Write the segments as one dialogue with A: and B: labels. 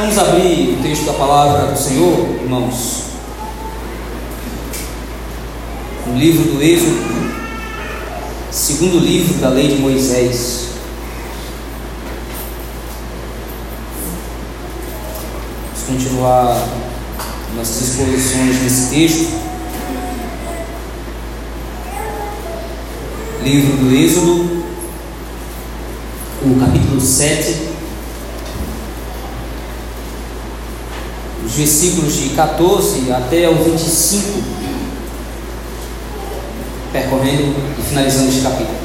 A: Vamos abrir o texto da palavra do Senhor, irmãos. No livro do Êxodo, segundo livro da lei de Moisés. Vamos continuar nossas exposições nesse texto. Livro do Êxodo, o capítulo 7. Os versículos de 14 até o 25, percorrendo e finalizando este capítulo.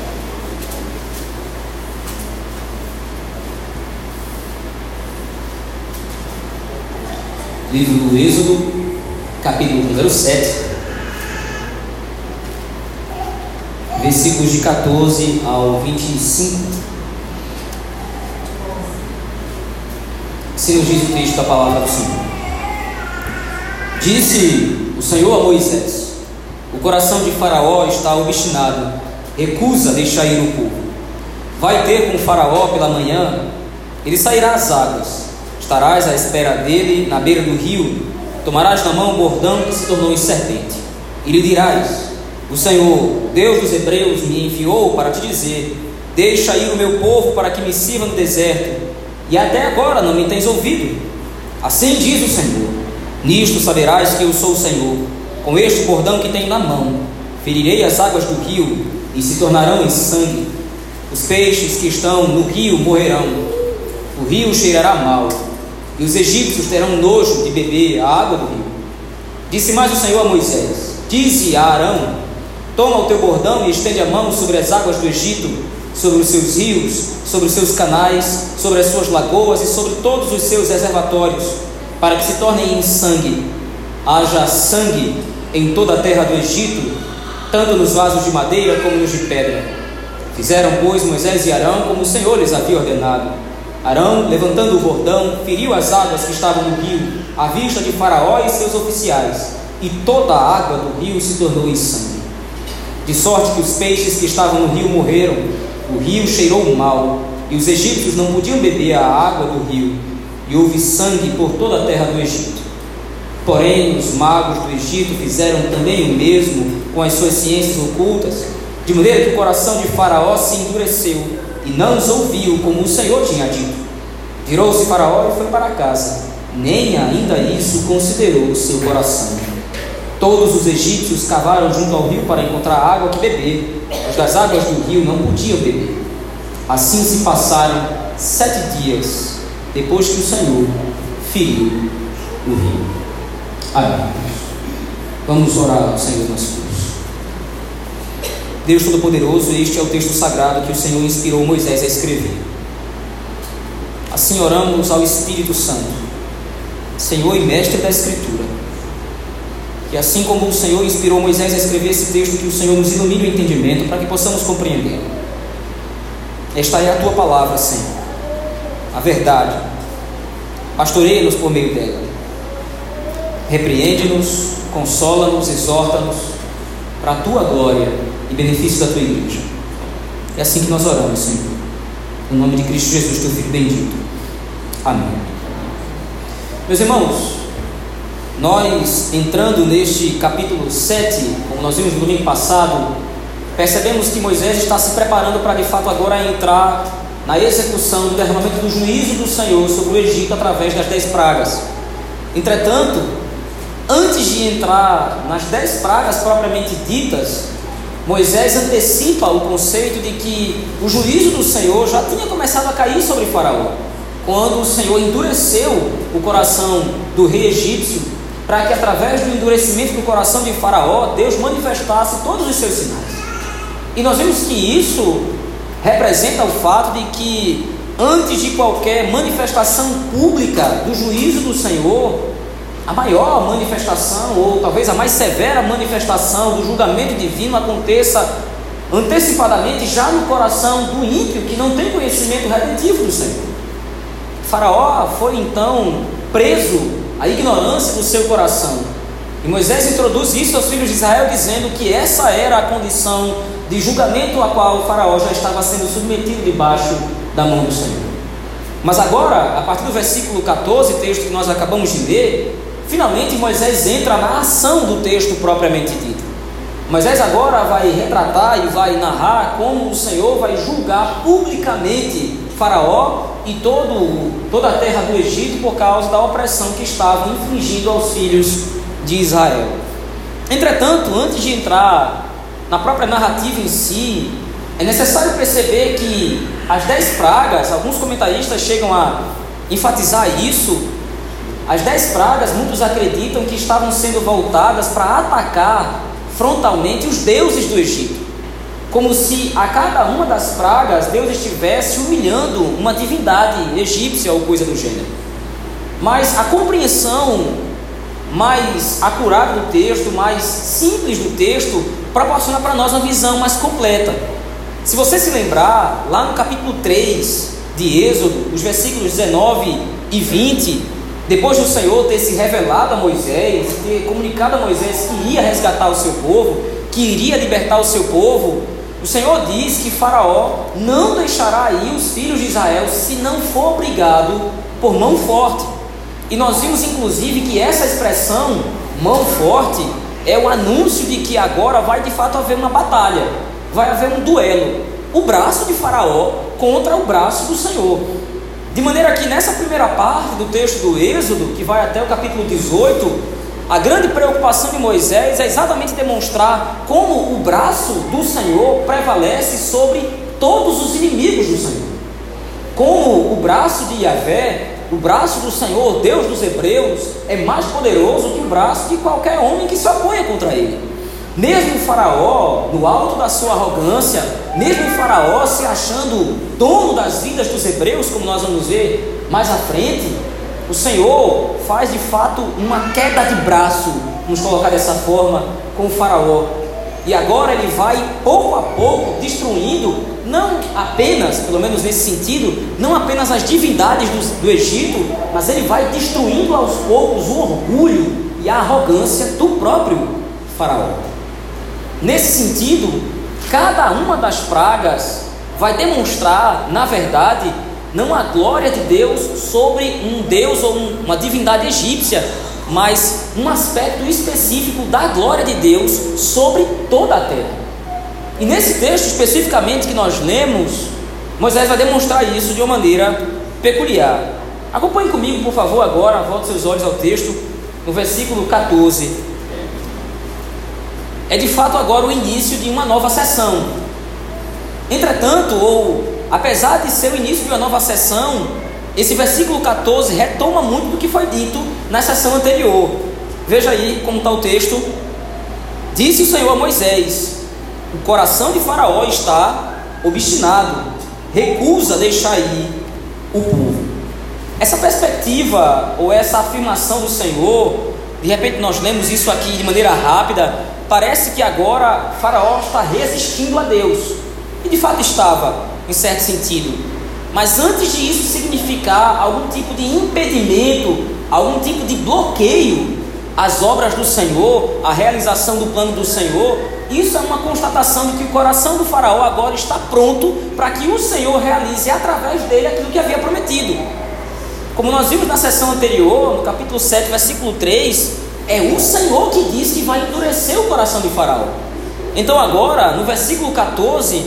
A: Livro do Êxodo, capítulo número 7, versículos de 14 ao 25. Assim nos diz o texto da palavra do Senhor. Disse o Senhor a Moisés: O coração de Faraó está obstinado, recusa deixar ir o povo. Vai ter com Faraó pela manhã, ele sairá às águas. Estarás à espera dele na beira do rio, tomarás na mão o bordão que se tornou em serpente. E lhe dirás: O Senhor, Deus dos Hebreus, me enviou para te dizer: Deixa ir o meu povo para que me sirva no deserto, e até agora não me tens ouvido. Assim diz o Senhor Nisto saberás que eu sou o Senhor. Com este bordão que tenho na mão, ferirei as águas do rio e se tornarão em sangue. Os peixes que estão no rio morrerão. O rio cheirará mal, e os egípcios terão nojo de beber a água do rio. Disse mais o Senhor a Moisés: Dize a Arão: Toma o teu bordão e estende a mão sobre as águas do Egito, sobre os seus rios, sobre os seus canais, sobre as suas lagoas e sobre todos os seus reservatórios para que se tornem em sangue. Haja sangue em toda a terra do Egito, tanto nos vasos de madeira como nos de pedra. Fizeram, pois, Moisés e Arão como o Senhor lhes havia ordenado. Arão, levantando o bordão, feriu as águas que estavam no rio, à vista de Faraó e seus oficiais, e toda a água do rio se tornou em sangue. De sorte que os peixes que estavam no rio morreram, o rio cheirou mal, e os egípcios não podiam beber a água do rio, e houve sangue por toda a terra do Egito. Porém, os magos do Egito fizeram também o mesmo com as suas ciências ocultas, de maneira que o coração de Faraó se endureceu e não os ouviu como o Senhor tinha dito. Virou-se Faraó e foi para casa, nem ainda isso considerou o seu coração. Todos os egípcios cavaram junto ao rio para encontrar água que beber, mas das águas do rio não podiam beber. Assim se passaram sete dias depois que o Senhor feriu o rio. Amém. Vamos orar ao Senhor nas cruz. Deus Todo-Poderoso, este é o texto sagrado que o Senhor inspirou Moisés a escrever. Assim oramos ao Espírito Santo, Senhor e Mestre da Escritura. Que assim como o Senhor inspirou Moisés a escrever esse texto, que o Senhor nos ilumine o entendimento para que possamos compreender. Esta é a tua palavra, Senhor a verdade. Pastoreia-nos por meio dela. Repreende-nos, consola-nos, exorta-nos para a tua glória e benefício da tua igreja. É assim que nós oramos, Senhor. No nome de Cristo Jesus, teu Filho bendito. Amém. Meus irmãos, nós entrando neste capítulo 7, como nós vimos no domingo passado, percebemos que Moisés está se preparando para de fato agora entrar na execução do derramamento do juízo do Senhor sobre o Egito através das dez pragas. Entretanto, antes de entrar nas dez pragas propriamente ditas, Moisés antecipa o conceito de que o juízo do Senhor já tinha começado a cair sobre Faraó, quando o Senhor endureceu o coração do rei egípcio, para que através do endurecimento do coração de Faraó, Deus manifestasse todos os seus sinais. E nós vemos que isso representa o fato de que, antes de qualquer manifestação pública do juízo do Senhor, a maior manifestação, ou talvez a mais severa manifestação do julgamento divino aconteça antecipadamente já no coração do ímpio que não tem conhecimento redentivo do Senhor. faraó foi então preso à ignorância do seu coração. E Moisés introduz isso aos filhos de Israel, dizendo que essa era a condição de julgamento a qual o faraó já estava sendo submetido debaixo da mão do Senhor. Mas agora, a partir do versículo 14, texto que nós acabamos de ler, finalmente Moisés entra na ação do texto propriamente dito. Moisés agora vai retratar e vai narrar como o Senhor vai julgar publicamente Faraó e todo, toda a terra do Egito por causa da opressão que estavam infligindo aos filhos de Israel. Entretanto, antes de entrar na própria narrativa em si, é necessário perceber que as dez pragas, alguns comentaristas chegam a enfatizar isso. As dez pragas, muitos acreditam que estavam sendo voltadas para atacar frontalmente os deuses do Egito. Como se a cada uma das pragas Deus estivesse humilhando uma divindade egípcia ou coisa do gênero. Mas a compreensão mais acurada do texto, mais simples do texto, proporciona para nós uma visão mais completa. Se você se lembrar, lá no capítulo 3 de Êxodo, os versículos 19 e 20, depois do Senhor ter se revelado a Moisés, ter comunicado a Moisés que ia resgatar o seu povo, que iria libertar o seu povo, o Senhor diz que Faraó não deixará ir os filhos de Israel se não for obrigado por mão forte. E nós vimos inclusive que essa expressão, mão forte, é o anúncio de que agora vai de fato haver uma batalha, vai haver um duelo. O braço de Faraó contra o braço do Senhor. De maneira que nessa primeira parte do texto do Êxodo, que vai até o capítulo 18, a grande preocupação de Moisés é exatamente demonstrar como o braço do Senhor prevalece sobre todos os inimigos do Senhor. Como o braço de Yahvé, o braço do Senhor, Deus dos Hebreus, é mais poderoso que o braço de qualquer homem que se oponha contra ele. Mesmo o Faraó, no alto da sua arrogância, mesmo o Faraó se achando dono das vidas dos hebreus, como nós vamos ver mais à frente, o Senhor faz de fato uma queda de braço, vamos colocar dessa forma, com o Faraó. E agora ele vai pouco a pouco destruindo, não apenas, pelo menos nesse sentido, não apenas as divindades do, do Egito, mas ele vai destruindo aos poucos o orgulho e a arrogância do próprio Faraó. Nesse sentido, cada uma das pragas vai demonstrar, na verdade, não a glória de Deus sobre um Deus ou uma divindade egípcia, mas um aspecto específico da glória de Deus sobre toda a terra. E nesse texto especificamente que nós lemos, Moisés vai demonstrar isso de uma maneira peculiar. Acompanhe comigo, por favor, agora, volte seus olhos ao texto, no versículo 14 é de fato agora o início de uma nova sessão. Entretanto, ou apesar de ser o início de uma nova sessão, esse versículo 14 retoma muito do que foi dito na sessão anterior. Veja aí como está o texto. Disse o Senhor a Moisés: O coração de Faraó está obstinado, recusa deixar ir o povo. Essa perspectiva ou essa afirmação do Senhor, de repente nós lemos isso aqui de maneira rápida, parece que agora Faraó está resistindo a Deus. E de fato estava, em certo sentido. Mas antes de isso significar algum tipo de impedimento, algum tipo de bloqueio às obras do Senhor, à realização do plano do Senhor, isso é uma constatação de que o coração do Faraó agora está pronto para que o Senhor realize através dele aquilo que havia prometido. Como nós vimos na sessão anterior, no capítulo 7, versículo 3, é o Senhor que diz que vai endurecer o coração de Faraó. Então, agora, no versículo 14,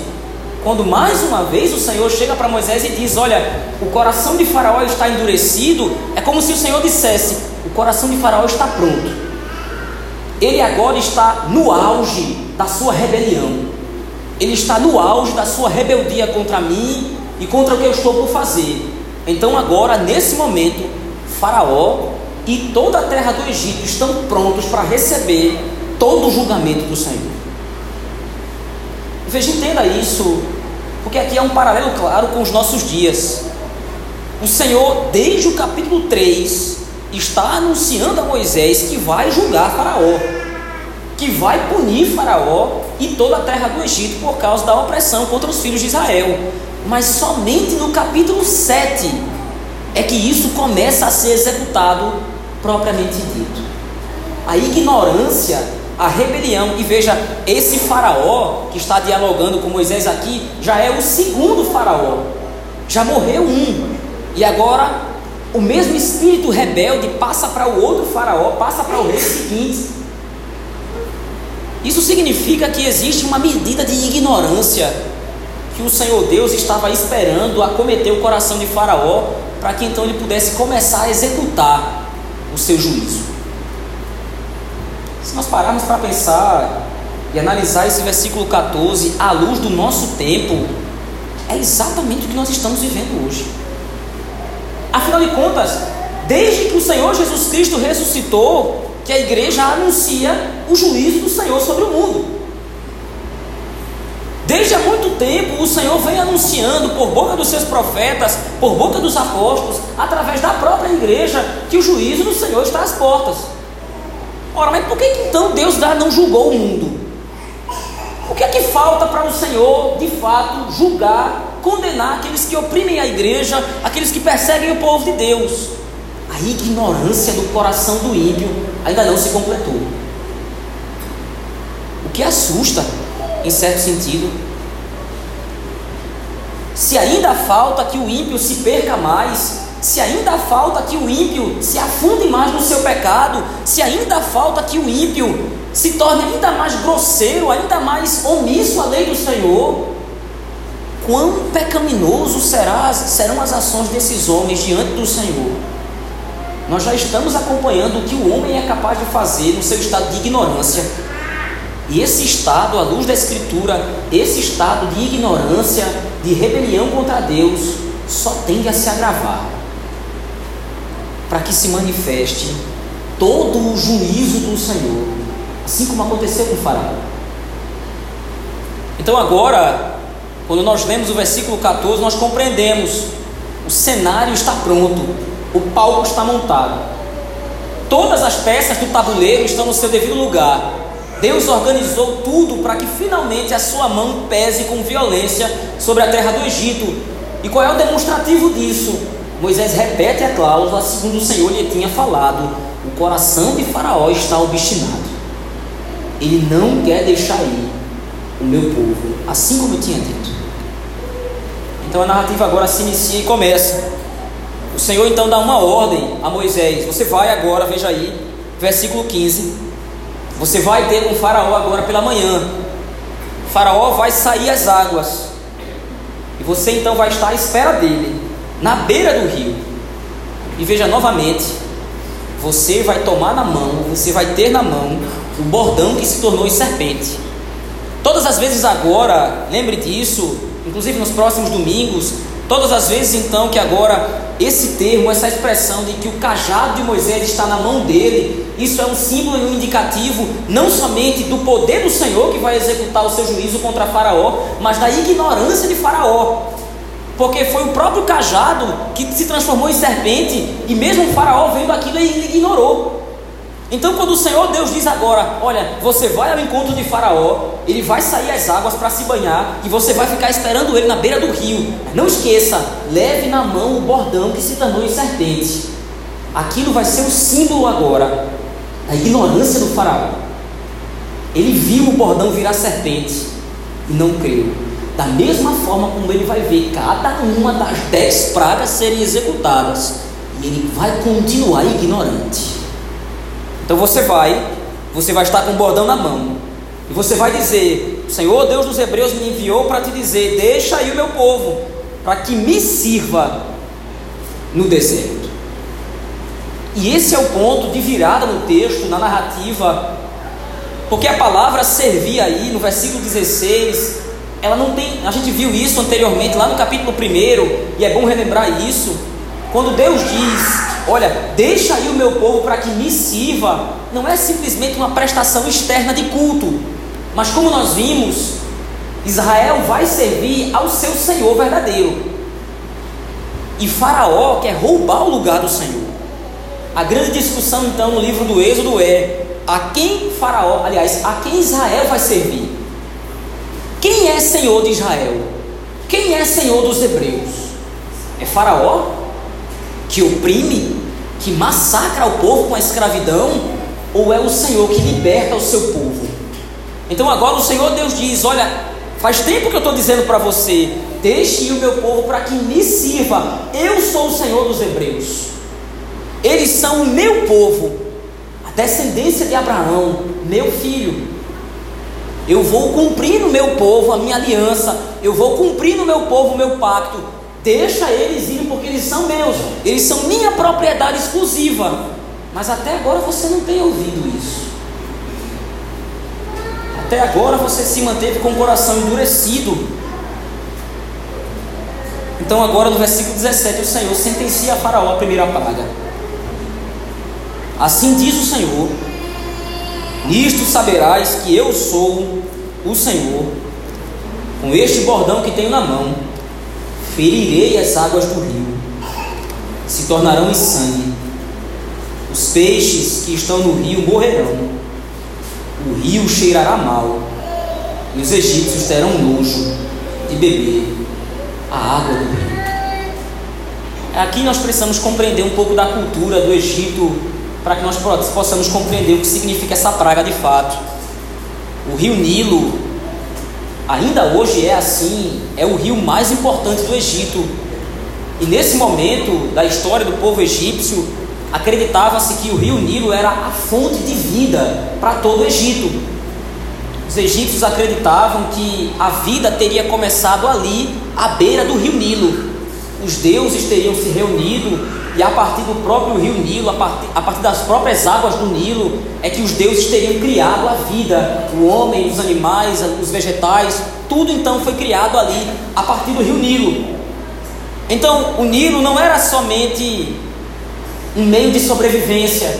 A: quando mais uma vez o Senhor chega para Moisés e diz: Olha, o coração de Faraó está endurecido, é como se o Senhor dissesse: O coração de Faraó está pronto. Ele agora está no auge da sua rebelião. Ele está no auge da sua rebeldia contra mim e contra o que eu estou por fazer. Então, agora, nesse momento, Faraó e toda a terra do Egito estão prontos para receber todo o julgamento do Senhor. Veja, entenda isso, porque aqui é um paralelo claro com os nossos dias. O Senhor, desde o capítulo 3, está anunciando a Moisés que vai julgar Faraó, que vai punir Faraó e toda a terra do Egito por causa da opressão contra os filhos de Israel. Mas somente no capítulo 7 é que isso começa a ser executado propriamente dito. A ignorância, a rebelião, e veja, esse faraó que está dialogando com Moisés aqui já é o segundo faraó. Já morreu um. E agora o mesmo espírito rebelde passa para o outro faraó, passa para o rei seguinte. Isso significa que existe uma medida de ignorância que o Senhor Deus estava esperando acometer o coração de Faraó para que então ele pudesse começar a executar o seu juízo. Se nós pararmos para pensar e analisar esse versículo 14 à luz do nosso tempo, é exatamente o que nós estamos vivendo hoje. Afinal de contas, desde que o Senhor Jesus Cristo ressuscitou, que a igreja anuncia o juízo do Senhor sobre o mundo. Desde há muito tempo o Senhor vem anunciando por boca dos seus profetas, por boca dos apóstolos, através da própria igreja, que o juízo do Senhor está às portas. Ora, mas por que então Deus não julgou o mundo? O que é que falta para o Senhor, de fato, julgar, condenar aqueles que oprimem a igreja, aqueles que perseguem o povo de Deus? A ignorância do coração do ímpio ainda não se completou. O que assusta, em certo sentido, se ainda falta que o ímpio se perca mais, se ainda falta que o ímpio se afunde mais no seu pecado, se ainda falta que o ímpio se torne ainda mais grosseiro, ainda mais omisso à lei do Senhor, quão pecaminoso será, serão as ações desses homens diante do Senhor. Nós já estamos acompanhando o que o homem é capaz de fazer no seu estado de ignorância. E esse estado, à luz da Escritura, esse estado de ignorância, de rebelião contra Deus, só tende a se agravar para que se manifeste todo o juízo do Senhor assim como aconteceu com Faraó. Então agora, quando nós lemos o versículo 14, nós compreendemos: o cenário está pronto, o palco está montado, todas as peças do tabuleiro estão no seu devido lugar. Deus organizou tudo para que finalmente a sua mão pese com violência sobre a terra do Egito. E qual é o demonstrativo disso? Moisés repete a cláusula segundo o Senhor lhe tinha falado: o coração de Faraó está obstinado. Ele não quer deixar ir o meu povo, assim como eu tinha dito. Então a narrativa agora se inicia e começa. O Senhor então dá uma ordem a Moisés: Você vai agora, veja aí, versículo 15. Você vai ter com Faraó agora pela manhã. Faraó vai sair às águas. E você então vai estar à espera dele, na beira do rio. E veja novamente: você vai tomar na mão, você vai ter na mão o bordão que se tornou em serpente. Todas as vezes agora, lembre disso, inclusive nos próximos domingos, todas as vezes então que agora esse termo, essa expressão de que o cajado de Moisés está na mão dele, isso é um símbolo e um indicativo não somente do poder do Senhor que vai executar o seu juízo contra Faraó, mas da ignorância de Faraó. Porque foi o próprio cajado que se transformou em serpente, e mesmo o Faraó vendo aquilo, ele ignorou. Então, quando o Senhor Deus diz agora: Olha, você vai ao encontro de Faraó, ele vai sair às águas para se banhar e você vai ficar esperando ele na beira do rio. Não esqueça, leve na mão o bordão que se tornou em serpente. Aquilo vai ser o símbolo agora da ignorância do Faraó. Ele viu o bordão virar serpente e não creu. Da mesma forma como ele vai ver cada uma das dez pragas serem executadas, ele vai continuar ignorante. Então você vai, você vai estar com o bordão na mão, e você vai dizer: Senhor Deus dos Hebreus me enviou para te dizer: Deixa aí o meu povo, para que me sirva no deserto. E esse é o ponto de virada no texto, na narrativa, porque a palavra servir aí no versículo 16, ela não tem, a gente viu isso anteriormente lá no capítulo 1, e é bom relembrar isso. Quando Deus diz Olha, deixa aí o meu povo para que me sirva. Não é simplesmente uma prestação externa de culto, mas como nós vimos, Israel vai servir ao seu Senhor verdadeiro. E Faraó quer roubar o lugar do Senhor. A grande discussão então no livro do Êxodo é a quem Faraó, aliás, a quem Israel vai servir? Quem é Senhor de Israel? Quem é Senhor dos Hebreus? É Faraó? Que oprime? que massacra o povo com a escravidão, ou é o Senhor que liberta o seu povo? Então agora o Senhor Deus diz: Olha, faz tempo que eu estou dizendo para você, deixe o meu povo para que me sirva. Eu sou o Senhor dos Hebreus. Eles são o meu povo, a descendência de Abraão, meu filho. Eu vou cumprir no meu povo a minha aliança, eu vou cumprir no meu povo o meu pacto. Deixa eles irem porque eles são meus, eles são minha propriedade exclusiva. Mas até agora você não tem ouvido isso. Até agora você se manteve com o coração endurecido. Então, agora no versículo 17, o Senhor sentencia a Faraó a primeira praga. Assim diz o Senhor: Nisto saberás que eu sou o Senhor. Com este bordão que tenho na mão, ferirei as águas do rio, se tornarão em sangue. Os peixes que estão no rio morrerão o rio cheirará mal, e os egípcios terão nojo de beber a água do rio. Aqui nós precisamos compreender um pouco da cultura do Egito para que nós possamos compreender o que significa essa praga de fato. O rio Nilo, ainda hoje é assim, é o rio mais importante do Egito. E nesse momento da história do povo egípcio, acreditava-se que o rio Nilo era a fonte de vida para todo o Egito. Os egípcios acreditavam que a vida teria começado ali, à beira do rio Nilo. Os deuses teriam se reunido e a partir do próprio rio Nilo, a partir, a partir das próprias águas do Nilo, é que os deuses teriam criado a vida, o homem, os animais, os vegetais, tudo então foi criado ali, a partir do rio Nilo. Então, o Nilo não era somente um meio de sobrevivência.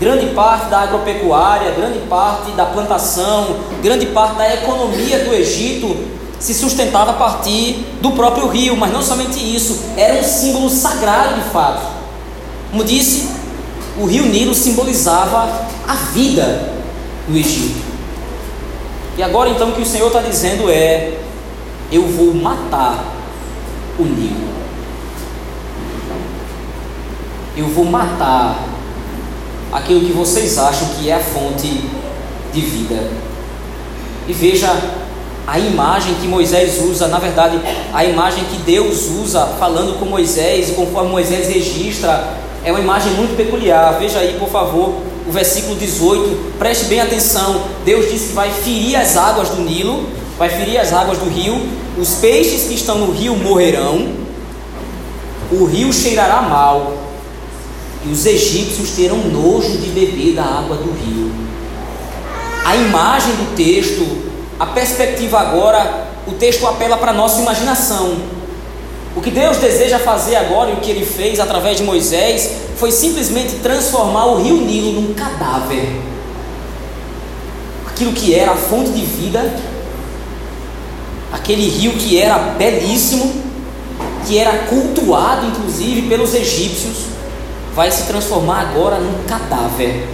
A: Grande parte da agropecuária, grande parte da plantação, grande parte da economia do Egito se sustentava a partir do próprio rio, mas não somente isso, era um símbolo sagrado de fato. Como disse, o rio Nilo simbolizava a vida do Egito. E agora então o que o Senhor está dizendo é: eu vou matar o Nilo. eu vou matar aquilo que vocês acham que é a fonte de vida. E veja a imagem que Moisés usa, na verdade, a imagem que Deus usa falando com Moisés, e conforme Moisés registra, é uma imagem muito peculiar. Veja aí, por favor, o versículo 18, preste bem atenção. Deus disse que vai ferir as águas do Nilo, vai ferir as águas do rio, os peixes que estão no rio morrerão, o rio cheirará mal, e os egípcios terão nojo de beber da água do rio. A imagem do texto, a perspectiva agora, o texto apela para a nossa imaginação. O que Deus deseja fazer agora e o que ele fez através de Moisés foi simplesmente transformar o rio Nilo num cadáver. Aquilo que era a fonte de vida, aquele rio que era belíssimo, que era cultuado inclusive pelos egípcios, vai se transformar agora num cadáver.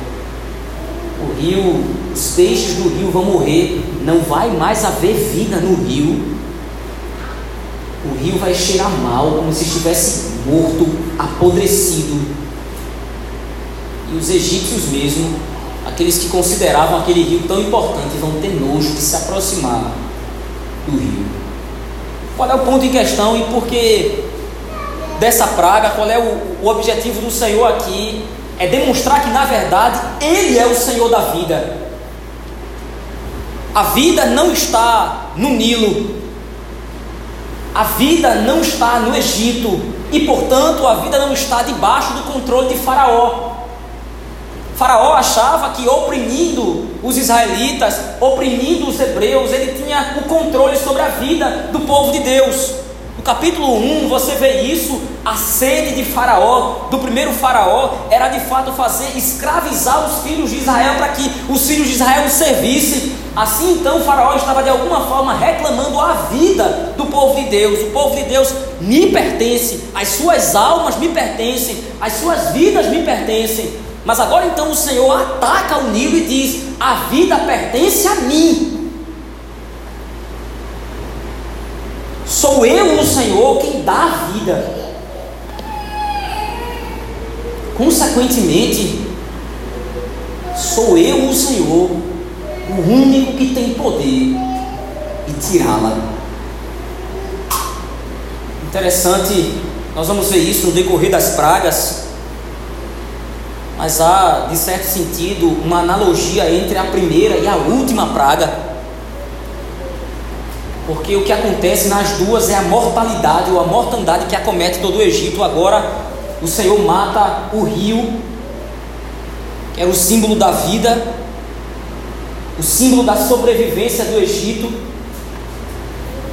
A: O rio, os peixes do rio vão morrer, não vai mais haver vida no rio. O rio vai cheirar mal, como se estivesse morto, apodrecido. E os egípcios mesmo, aqueles que consideravam aquele rio tão importante, vão ter nojo de se aproximar do rio. Qual é o ponto em questão e por que dessa praga, qual é o, o objetivo do Senhor aqui? É demonstrar que na verdade Ele é o Senhor da vida. A vida não está no Nilo, a vida não está no Egito, e portanto a vida não está debaixo do controle de Faraó. Faraó achava que oprimindo os israelitas, oprimindo os hebreus, ele tinha o controle sobre a vida do povo de Deus capítulo 1 você vê isso, a sede de Faraó, do primeiro Faraó, era de fato fazer escravizar os filhos de Israel para que os filhos de Israel servissem. Assim então Faraó estava de alguma forma reclamando a vida do povo de Deus. O povo de Deus me pertence, as suas almas me pertencem, as suas vidas me pertencem. Mas agora então o Senhor ataca o Nilo e diz: a vida pertence a mim. Sou eu, o Senhor, quem dá a vida. Consequentemente, sou eu, o Senhor, o único que tem poder de tirá-la. Interessante, nós vamos ver isso no decorrer das pragas, mas há, de certo sentido, uma analogia entre a primeira e a última praga. Porque o que acontece nas duas é a mortalidade ou a mortandade que acomete todo o Egito. Agora, o Senhor mata o rio, que era o símbolo da vida, o símbolo da sobrevivência do Egito.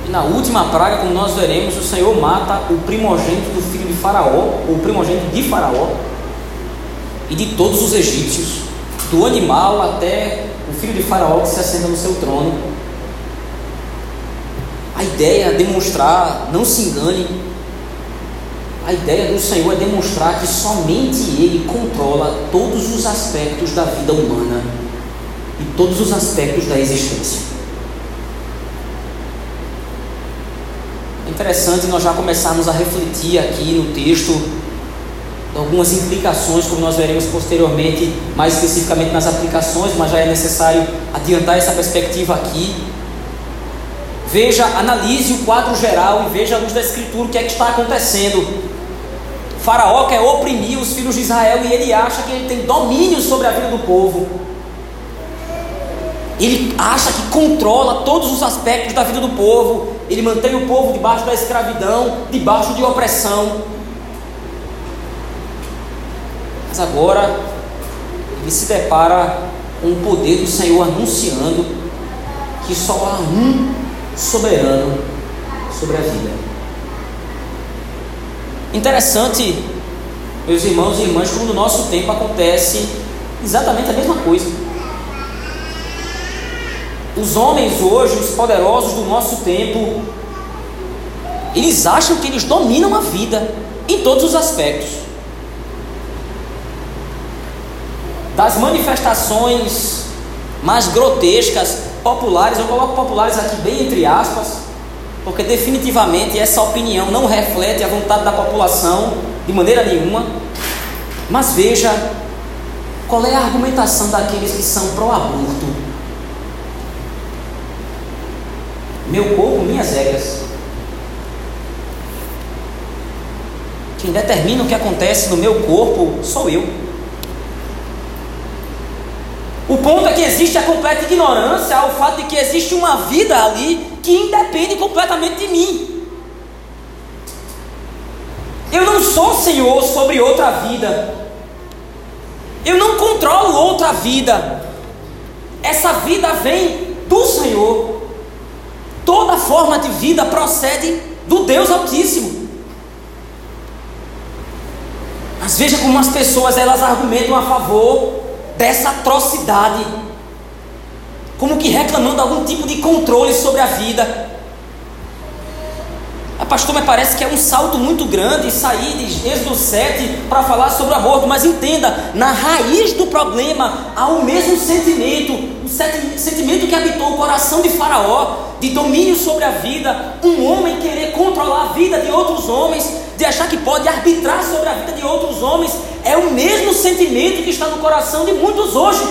A: E na última praga, como nós veremos, o Senhor mata o primogênito do filho de Faraó, ou o primogênito de Faraó, e de todos os egípcios, do animal até o filho de Faraó que se assenta no seu trono. A ideia é demonstrar, não se engane, a ideia do Senhor é demonstrar que somente Ele controla todos os aspectos da vida humana e todos os aspectos da existência. Interessante nós já começarmos a refletir aqui no texto algumas implicações, como nós veremos posteriormente, mais especificamente nas aplicações, mas já é necessário adiantar essa perspectiva aqui. Veja, analise o quadro geral e veja a luz da Escritura o que é que está acontecendo. Faraó quer oprimir os filhos de Israel e ele acha que ele tem domínio sobre a vida do povo. Ele acha que controla todos os aspectos da vida do povo. Ele mantém o povo debaixo da escravidão, debaixo de opressão. Mas agora ele se depara com o poder do Senhor anunciando que só há um soberano sobre a vida. Interessante, meus irmãos e irmãs, como no nosso tempo acontece exatamente a mesma coisa. Os homens hoje, os poderosos do nosso tempo, eles acham que eles dominam a vida em todos os aspectos. Das manifestações mais grotescas, populares, eu coloco populares aqui bem entre aspas, porque definitivamente essa opinião não reflete a vontade da população de maneira nenhuma. Mas veja qual é a argumentação daqueles que são pró-aborto. Meu corpo, minhas regras. Quem determina o que acontece no meu corpo sou eu. O ponto é que existe a completa ignorância ao fato de que existe uma vida ali que independe completamente de mim. Eu não sou senhor sobre outra vida. Eu não controlo outra vida. Essa vida vem do Senhor. Toda forma de vida procede do Deus Altíssimo. Mas veja como as pessoas elas argumentam a favor dessa atrocidade, como que reclamando algum tipo de controle sobre a vida. A pastor, me parece que é um salto muito grande sair de Êxodo 7 para falar sobre aborto, mas entenda, na raiz do problema há o mesmo sentimento, o sentimento que habitou o coração de Faraó, de domínio sobre a vida, um homem querer controlar a vida de outros homens, de achar que pode arbitrar sobre a vida de outros homens, é o mesmo sentimento que está no coração de muitos hoje.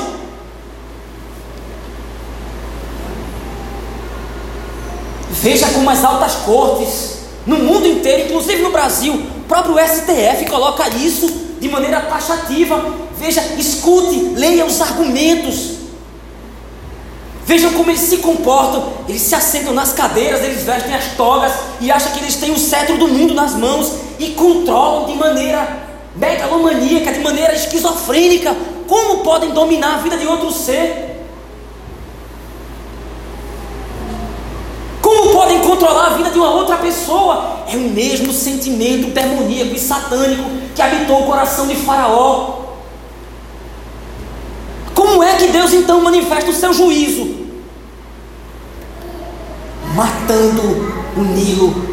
A: Veja como as altas cortes, no mundo inteiro, inclusive no Brasil, o próprio STF coloca isso de maneira taxativa. Veja, escute, leia os argumentos. Vejam como eles se comportam. Eles se assentam nas cadeiras, eles vestem as togas e acham que eles têm o cetro do mundo nas mãos e controlam de maneira megalomaníaca, de maneira esquizofrênica. Como podem dominar a vida de outro ser? Como podem controlar a vida de uma outra pessoa? É o mesmo sentimento demoníaco e satânico que habitou o coração de Faraó. Como é que Deus então manifesta o seu juízo? Matando o Nilo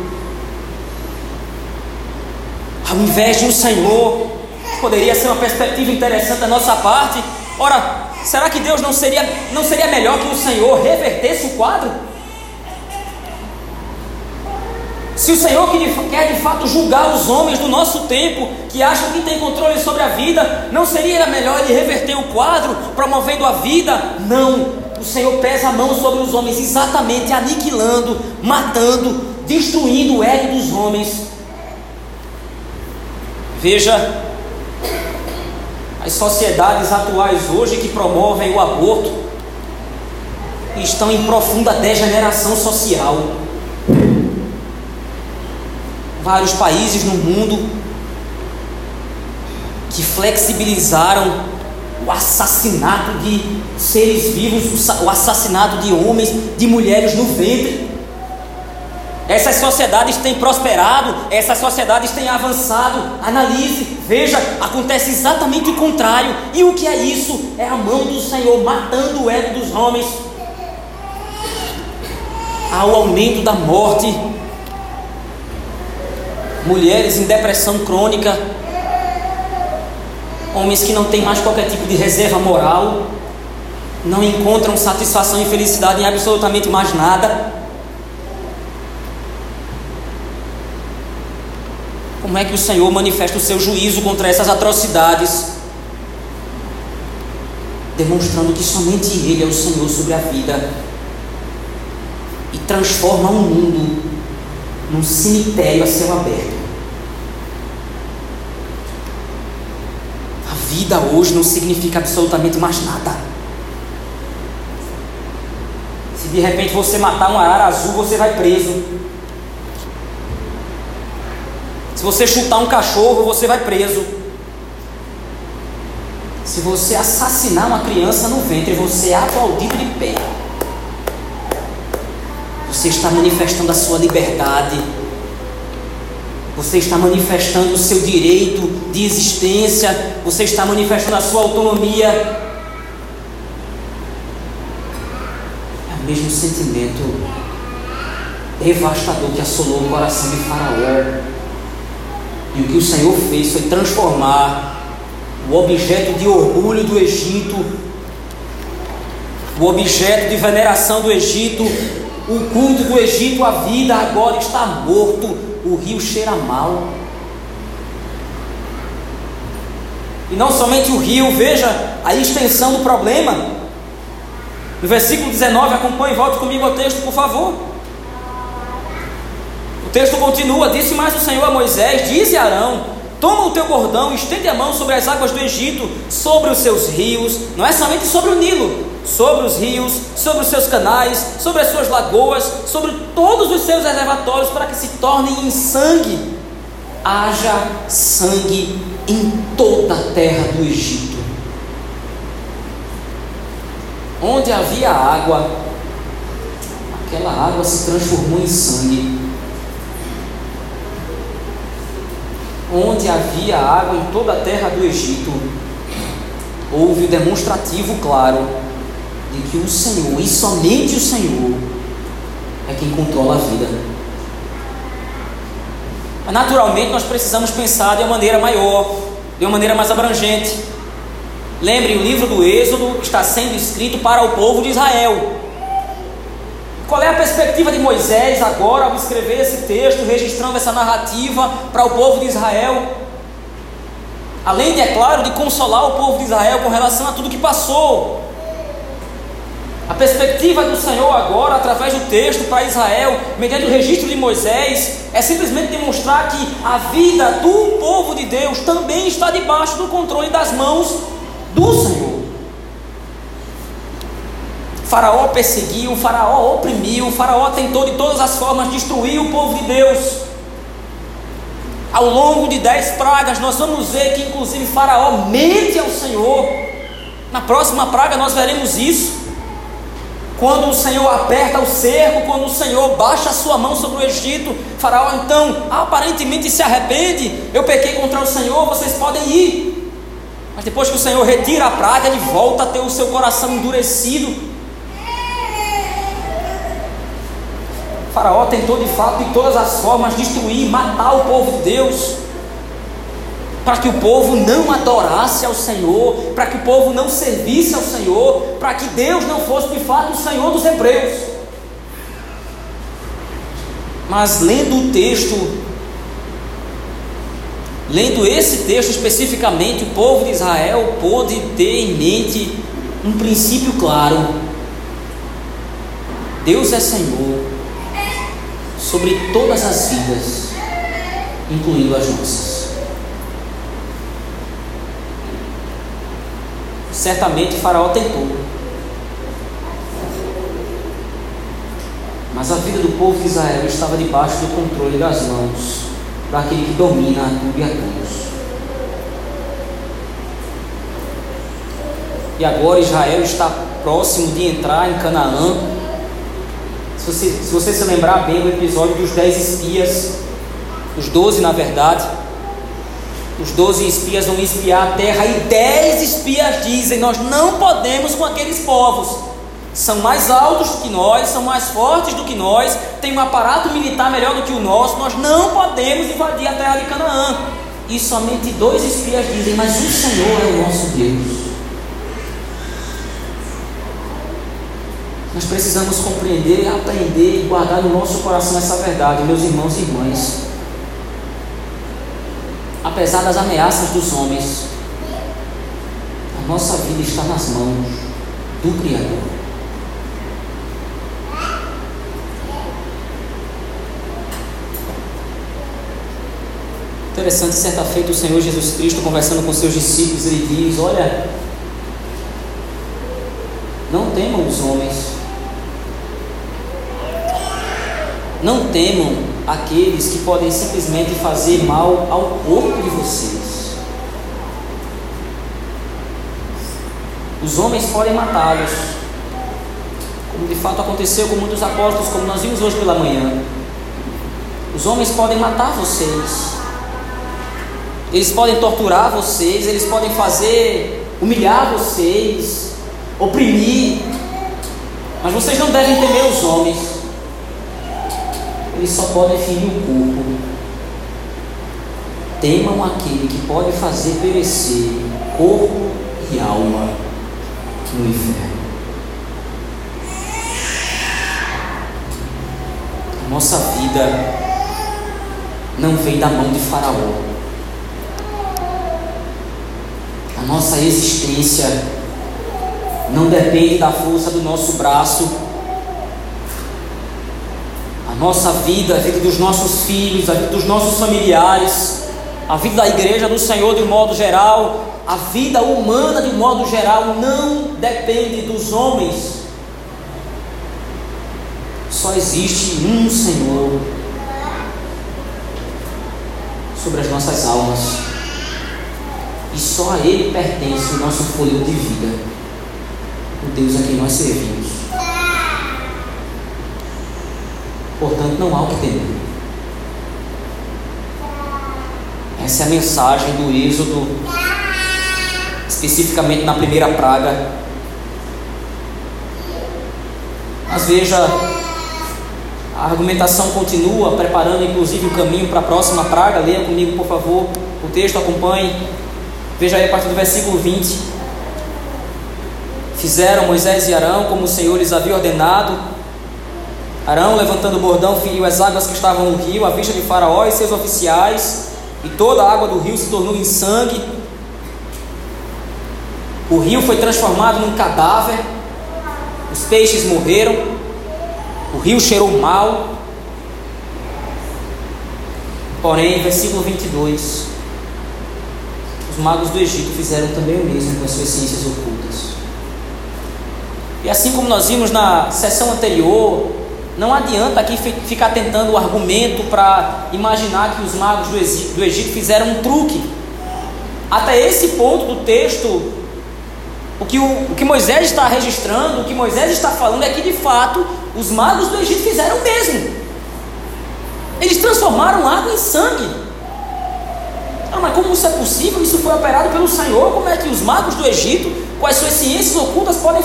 A: ao invés de o Senhor, poderia ser uma perspectiva interessante da nossa parte. Ora, será que Deus não seria, não seria melhor que o Senhor revertesse o quadro? Se o Senhor quer de fato julgar os homens do nosso tempo, que acham que tem controle sobre a vida, não seria melhor ele reverter o quadro, promovendo a vida? Não. O Senhor pesa a mão sobre os homens, exatamente aniquilando, matando, destruindo o ego dos homens Veja as sociedades atuais hoje que promovem o aborto estão em profunda degeneração social. Vários países no mundo que flexibilizaram o assassinato de seres vivos, o assassinato de homens, de mulheres no ventre. Essas sociedades têm prosperado, essas sociedades têm avançado. Analise, veja, acontece exatamente o contrário. E o que é isso? É a mão do Senhor matando o ego dos homens. Há o aumento da morte. Mulheres em depressão crônica, homens que não têm mais qualquer tipo de reserva moral, não encontram satisfação e felicidade em absolutamente mais nada. Como é que o Senhor manifesta o seu juízo contra essas atrocidades? Demonstrando que somente Ele é o Senhor sobre a vida e transforma um mundo num cemitério a céu aberto. A vida hoje não significa absolutamente mais nada. Se de repente você matar um arara azul, você vai preso. Se você chutar um cachorro, você vai preso. Se você assassinar uma criança no ventre, você é aplaudido de pé. Você está manifestando a sua liberdade. Você está manifestando o seu direito de existência. Você está manifestando a sua autonomia. É o mesmo sentimento devastador que assolou o coração de Faraó e o que o Senhor fez foi transformar o objeto de orgulho do Egito, o objeto de veneração do Egito, o culto do Egito, a vida agora está morto, o rio cheira mal. E não somente o rio, veja a extensão do problema. No versículo 19, acompanhe volte comigo ao texto, por favor. O texto continua: Disse mais o Senhor a Moisés: Dize a Arão: Toma o teu bordão, estende a mão sobre as águas do Egito, sobre os seus rios, não é somente sobre o Nilo, sobre os rios, sobre os seus canais, sobre as suas lagoas, sobre todos os seus reservatórios, para que se tornem em sangue. Haja sangue em toda a terra do Egito. Onde havia água, aquela água se transformou em sangue. onde havia água em toda a terra do Egito, houve o demonstrativo claro de que o Senhor, e somente o Senhor, é quem controla a vida. Naturalmente nós precisamos pensar de uma maneira maior, de uma maneira mais abrangente. Lembre, o livro do Êxodo está sendo escrito para o povo de Israel. Qual é a perspectiva de Moisés agora ao escrever esse texto, registrando essa narrativa para o povo de Israel? Além é claro, de consolar o povo de Israel com relação a tudo que passou. A perspectiva do Senhor agora, através do texto para Israel, mediante o registro de Moisés, é simplesmente demonstrar que a vida do povo de Deus também está debaixo do controle das mãos do Senhor. Faraó perseguiu, Faraó oprimiu, Faraó tentou de todas as formas destruir o povo de Deus. Ao longo de dez pragas, nós vamos ver que inclusive Faraó mente ao Senhor. Na próxima praga nós veremos isso. Quando o Senhor aperta o cerco, quando o Senhor baixa a sua mão sobre o Egito, Faraó então aparentemente se arrepende. Eu pequei contra o Senhor, vocês podem ir. Mas depois que o Senhor retira a praga, ele volta a ter o seu coração endurecido Faraó tentou de fato de todas as formas destruir, matar o povo de Deus, para que o povo não adorasse ao Senhor, para que o povo não servisse ao Senhor, para que Deus não fosse de fato o Senhor dos hebreus. Mas lendo o texto, lendo esse texto especificamente, o povo de Israel pôde ter em mente um princípio claro: Deus é Senhor sobre todas as vidas, incluindo as nossas. Certamente Faraó tentou. Mas a vida do povo de Israel estava debaixo do controle das mãos daquele que domina tudo e a todos. E agora Israel está próximo de entrar em Canaã. Se você, se você se lembrar bem do episódio dos dez espias, os doze na verdade, os doze espias vão espiar a terra e dez espias dizem: Nós não podemos com aqueles povos. São mais altos do que nós, são mais fortes do que nós, têm um aparato militar melhor do que o nosso. Nós não podemos invadir a terra de Canaã. E somente dois espias dizem: Mas o Senhor é o nosso Deus. Nós precisamos compreender, aprender e guardar no nosso coração essa verdade, meus irmãos e irmãs apesar das ameaças dos homens, a nossa vida está nas mãos do Criador. Interessante, certa feita o Senhor Jesus Cristo conversando com seus discípulos, ele diz: Olha, não temam os homens, não temam aqueles que podem simplesmente fazer mal ao corpo de vocês. Os homens podem matá-los, como de fato aconteceu com muitos apóstolos, como nós vimos hoje pela manhã. Os homens podem matar vocês, eles podem torturar vocês, eles podem fazer humilhar vocês, oprimir, mas vocês não devem temer os homens eles só podem ferir o corpo. Temam aquele que pode fazer perecer corpo e alma no inferno. Nossa vida não vem da mão de Faraó. A nossa existência não depende da força do nosso braço nossa vida, a vida dos nossos filhos, a vida dos nossos familiares, a vida da igreja do Senhor de um modo geral, a vida humana de um modo geral não depende dos homens. Só existe um Senhor sobre as nossas almas. E só a Ele pertence o nosso fôlego de vida. O Deus a quem nós servimos. Portanto, não há o que temer. Essa é a mensagem do Êxodo, especificamente na primeira praga. Mas veja, a argumentação continua, preparando inclusive o caminho para a próxima praga. Leia comigo, por favor, o texto, acompanhe. Veja aí a partir do versículo 20. Fizeram Moisés e Arão como o Senhor lhes havia ordenado Arão, levantando o bordão, feriu as águas que estavam no rio, à vista de Faraó e seus oficiais, e toda a água do rio se tornou em sangue. O rio foi transformado num cadáver, os peixes morreram, o rio cheirou mal. Porém, versículo 22, os magos do Egito fizeram também o mesmo com as suas ciências ocultas. E assim como nós vimos na sessão anterior, não adianta aqui ficar tentando o argumento para imaginar que os magos do Egito, fizeram um truque. Até esse ponto do texto, o que, o, o que Moisés está registrando, o que Moisés está falando é que de fato os magos do Egito fizeram o mesmo. Eles transformaram água em sangue. Ah, mas como isso é possível? Isso foi operado pelo Senhor. Como é que os magos do Egito com as suas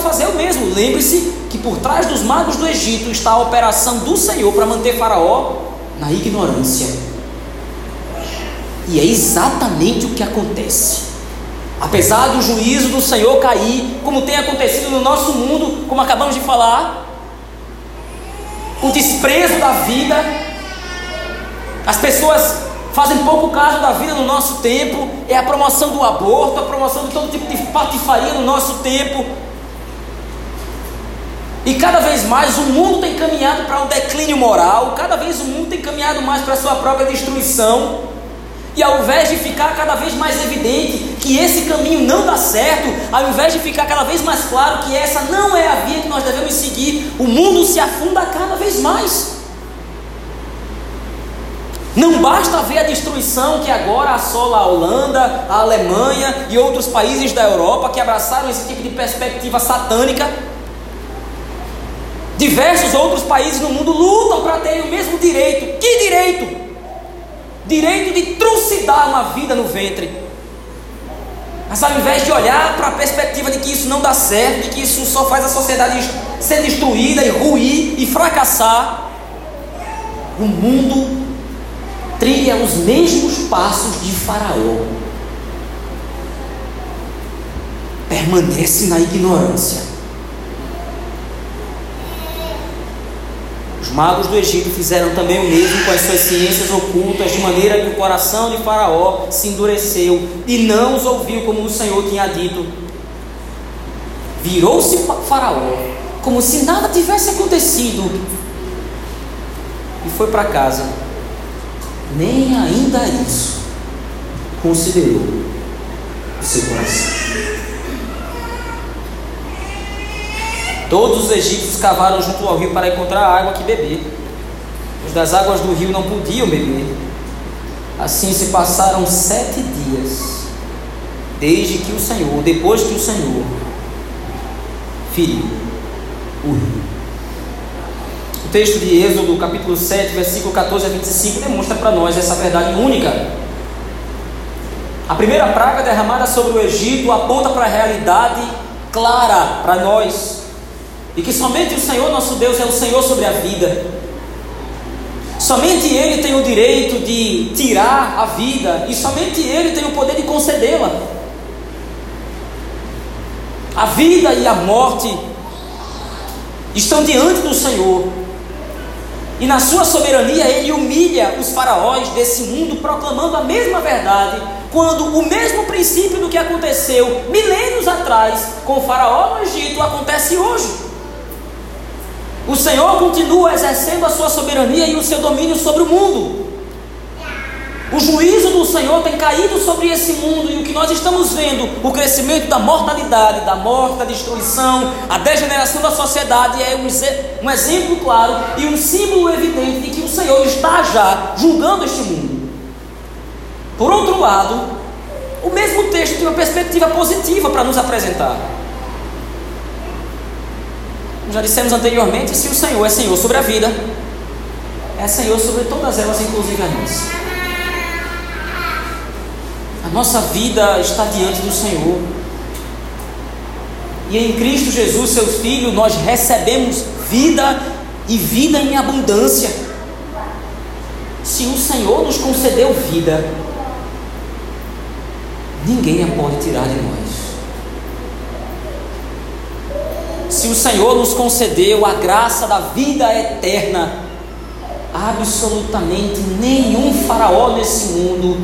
A: fazer o mesmo. Lembre-se que por trás dos magos do Egito está a operação do Senhor para manter Faraó na ignorância. E é exatamente o que acontece. Apesar do juízo do Senhor cair, como tem acontecido no nosso mundo, como acabamos de falar, o desprezo da vida, as pessoas fazem pouco caso da vida no nosso tempo, é a promoção do aborto, a promoção de todo tipo de patifaria no nosso tempo. E cada vez mais o mundo tem caminhado para um declínio moral, cada vez o mundo tem caminhado mais para a sua própria destruição. E ao invés de ficar cada vez mais evidente que esse caminho não dá certo, ao invés de ficar cada vez mais claro que essa não é a via que nós devemos seguir, o mundo se afunda cada vez mais. Não basta ver a destruição que agora assola a Holanda, a Alemanha e outros países da Europa que abraçaram esse tipo de perspectiva satânica. Diversos outros países no mundo lutam para terem o mesmo direito. Que direito? Direito de trucidar uma vida no ventre. Mas ao invés de olhar para a perspectiva de que isso não dá certo, de que isso só faz a sociedade ser destruída e ruir e fracassar, o mundo trilha os mesmos passos de Faraó. Permanece na ignorância. Magos do Egito fizeram também o mesmo com as suas ciências ocultas, de maneira que o coração de Faraó se endureceu e não os ouviu como o Senhor tinha dito. Virou-se Faraó, como se nada tivesse acontecido, e foi para casa nem ainda isso considerou o seu coração. Todos os egípcios cavaram junto ao rio para encontrar água que beber. Os das águas do rio não podiam beber. Assim se passaram sete dias, desde que o Senhor, depois que o Senhor feriu o rio texto de Êxodo, capítulo 7, versículo 14 a 25, demonstra para nós essa verdade única. A primeira praga derramada sobre o Egito aponta para a realidade clara para nós, e que somente o Senhor nosso Deus é o Senhor sobre a vida. Somente Ele tem o direito de tirar a vida, e somente Ele tem o poder de concedê-la. A vida e a morte estão diante do Senhor. E na sua soberania ele humilha os faraós desse mundo, proclamando a mesma verdade, quando o mesmo princípio do que aconteceu milênios atrás com o faraó no Egito acontece hoje. O Senhor continua exercendo a sua soberania e o seu domínio sobre o mundo. O juízo do Senhor tem caído sobre esse mundo e o que nós estamos vendo, o crescimento da mortalidade, da morte, da destruição, a degeneração da sociedade é um, um exemplo claro e um símbolo evidente de que o Senhor está já julgando este mundo. Por outro lado, o mesmo texto tem uma perspectiva positiva para nos apresentar. Já dissemos anteriormente: se o Senhor é Senhor sobre a vida, é Senhor sobre todas elas, inclusive a nós. A nossa vida está diante do Senhor. E em Cristo Jesus, seu Filho, nós recebemos vida e vida em abundância. Se o Senhor nos concedeu vida, ninguém a pode tirar de nós. Se o Senhor nos concedeu a graça da vida eterna, absolutamente nenhum faraó nesse mundo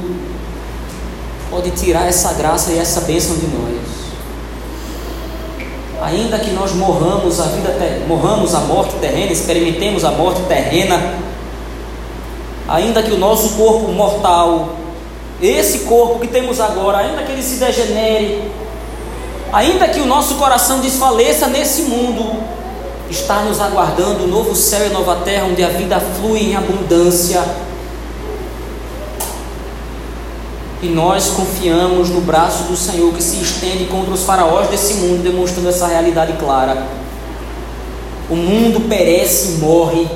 A: pode tirar essa graça e essa bênção de nós. Ainda que nós morramos a vida, morramos a morte terrena, experimentemos a morte terrena, ainda que o nosso corpo mortal, esse corpo que temos agora, ainda que ele se degenere, ainda que o nosso coração desfaleça nesse mundo, está nos aguardando um novo céu e nova terra onde a vida flui em abundância E nós confiamos no braço do Senhor que se estende contra os faraós desse mundo, demonstrando essa realidade clara. O mundo perece e morre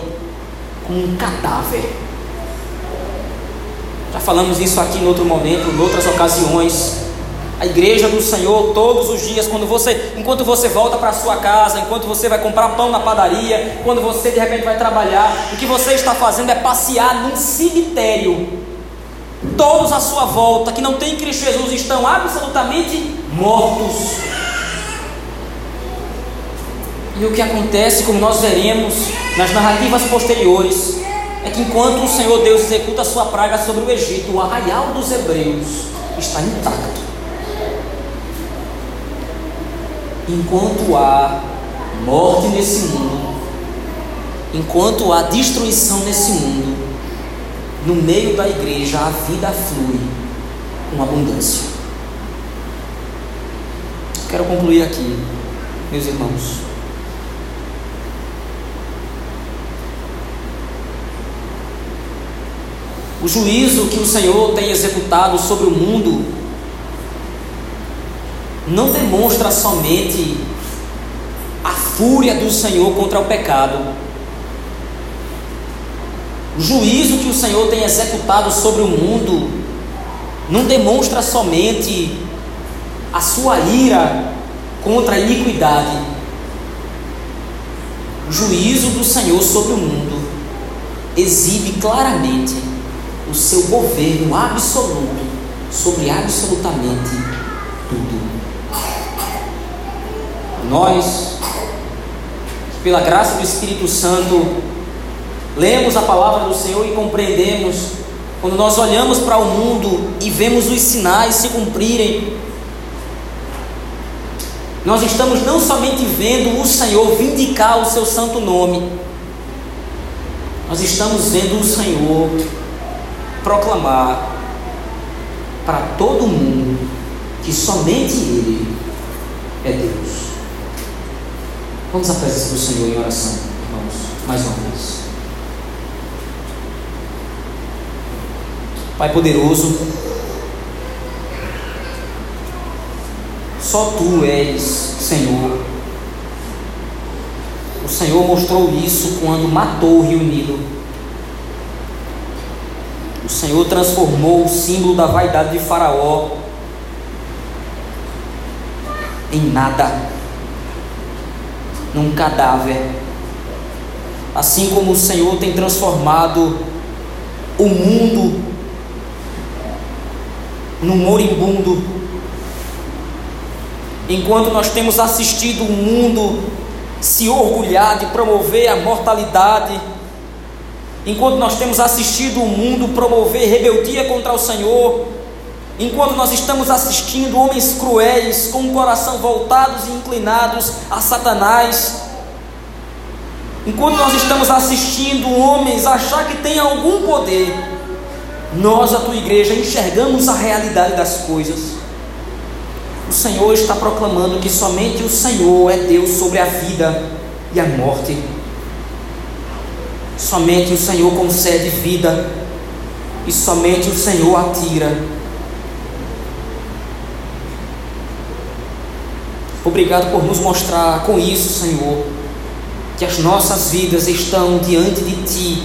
A: como um cadáver. Já falamos isso aqui em outro momento, em outras ocasiões. A igreja do Senhor todos os dias, quando você, enquanto você volta para sua casa, enquanto você vai comprar pão na padaria, quando você de repente vai trabalhar, o que você está fazendo é passear num cemitério Todos à sua volta que não têm Cristo Jesus estão absolutamente mortos. E o que acontece, como nós veremos nas narrativas posteriores, é que enquanto o Senhor Deus executa a sua praga sobre o Egito, o arraial dos hebreus está intacto. Enquanto há morte nesse mundo, enquanto há destruição nesse mundo, no meio da igreja a vida flui com abundância. Quero concluir aqui, meus irmãos. O juízo que o Senhor tem executado sobre o mundo não demonstra somente a fúria do Senhor contra o pecado. O juízo que o Senhor tem executado sobre o mundo não demonstra somente a sua ira contra a iniquidade. O juízo do Senhor sobre o mundo exibe claramente o seu governo absoluto sobre absolutamente tudo. Nós, pela graça do Espírito Santo, lemos a palavra do Senhor e compreendemos, quando nós olhamos para o mundo e vemos os sinais se cumprirem, nós estamos não somente vendo o Senhor vindicar o seu santo nome, nós estamos vendo o Senhor proclamar para todo mundo que somente Ele é Deus. Vamos à presença do Senhor em oração, irmãos, mais uma vez. Pai poderoso, Só tu és Senhor. O Senhor mostrou isso quando matou o rio Nilo. O Senhor transformou o símbolo da vaidade de Faraó em nada, num cadáver. Assim como o Senhor tem transformado o mundo num moribundo enquanto nós temos assistido o mundo se orgulhar de promover a mortalidade, enquanto nós temos assistido o mundo promover rebeldia contra o Senhor, enquanto nós estamos assistindo homens cruéis com o coração voltados e inclinados a Satanás, enquanto nós estamos assistindo homens achar que tem algum poder, nós, a tua igreja, enxergamos a realidade das coisas o Senhor está proclamando que somente o Senhor é Deus sobre a vida e a morte. Somente o Senhor concede vida e somente o Senhor atira. Obrigado por nos mostrar com isso, Senhor, que as nossas vidas estão diante de Ti.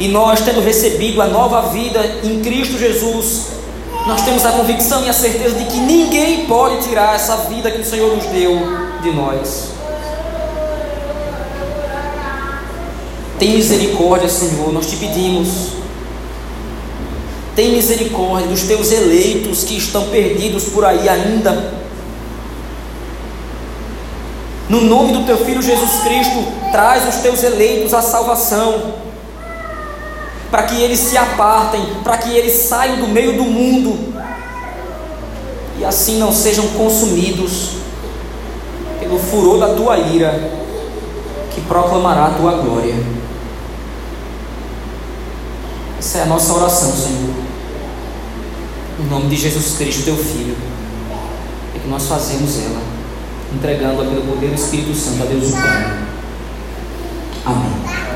A: E nós, tendo recebido a nova vida em Cristo Jesus, nós temos a convicção e a certeza de que ninguém pode tirar essa vida que o Senhor nos deu de nós. Tem misericórdia, Senhor, nós te pedimos. Tem misericórdia dos teus eleitos que estão perdidos por aí ainda. No nome do teu filho Jesus Cristo, traz os teus eleitos à salvação para que eles se apartem, para que eles saiam do meio do mundo e assim não sejam consumidos pelo furor da tua ira, que proclamará a tua glória. Essa é a nossa oração, Senhor. Em nome de Jesus Cristo, teu Filho, é que nós fazemos ela, entregando-a pelo poder do Espírito Santo a Deus o Pai. Amém.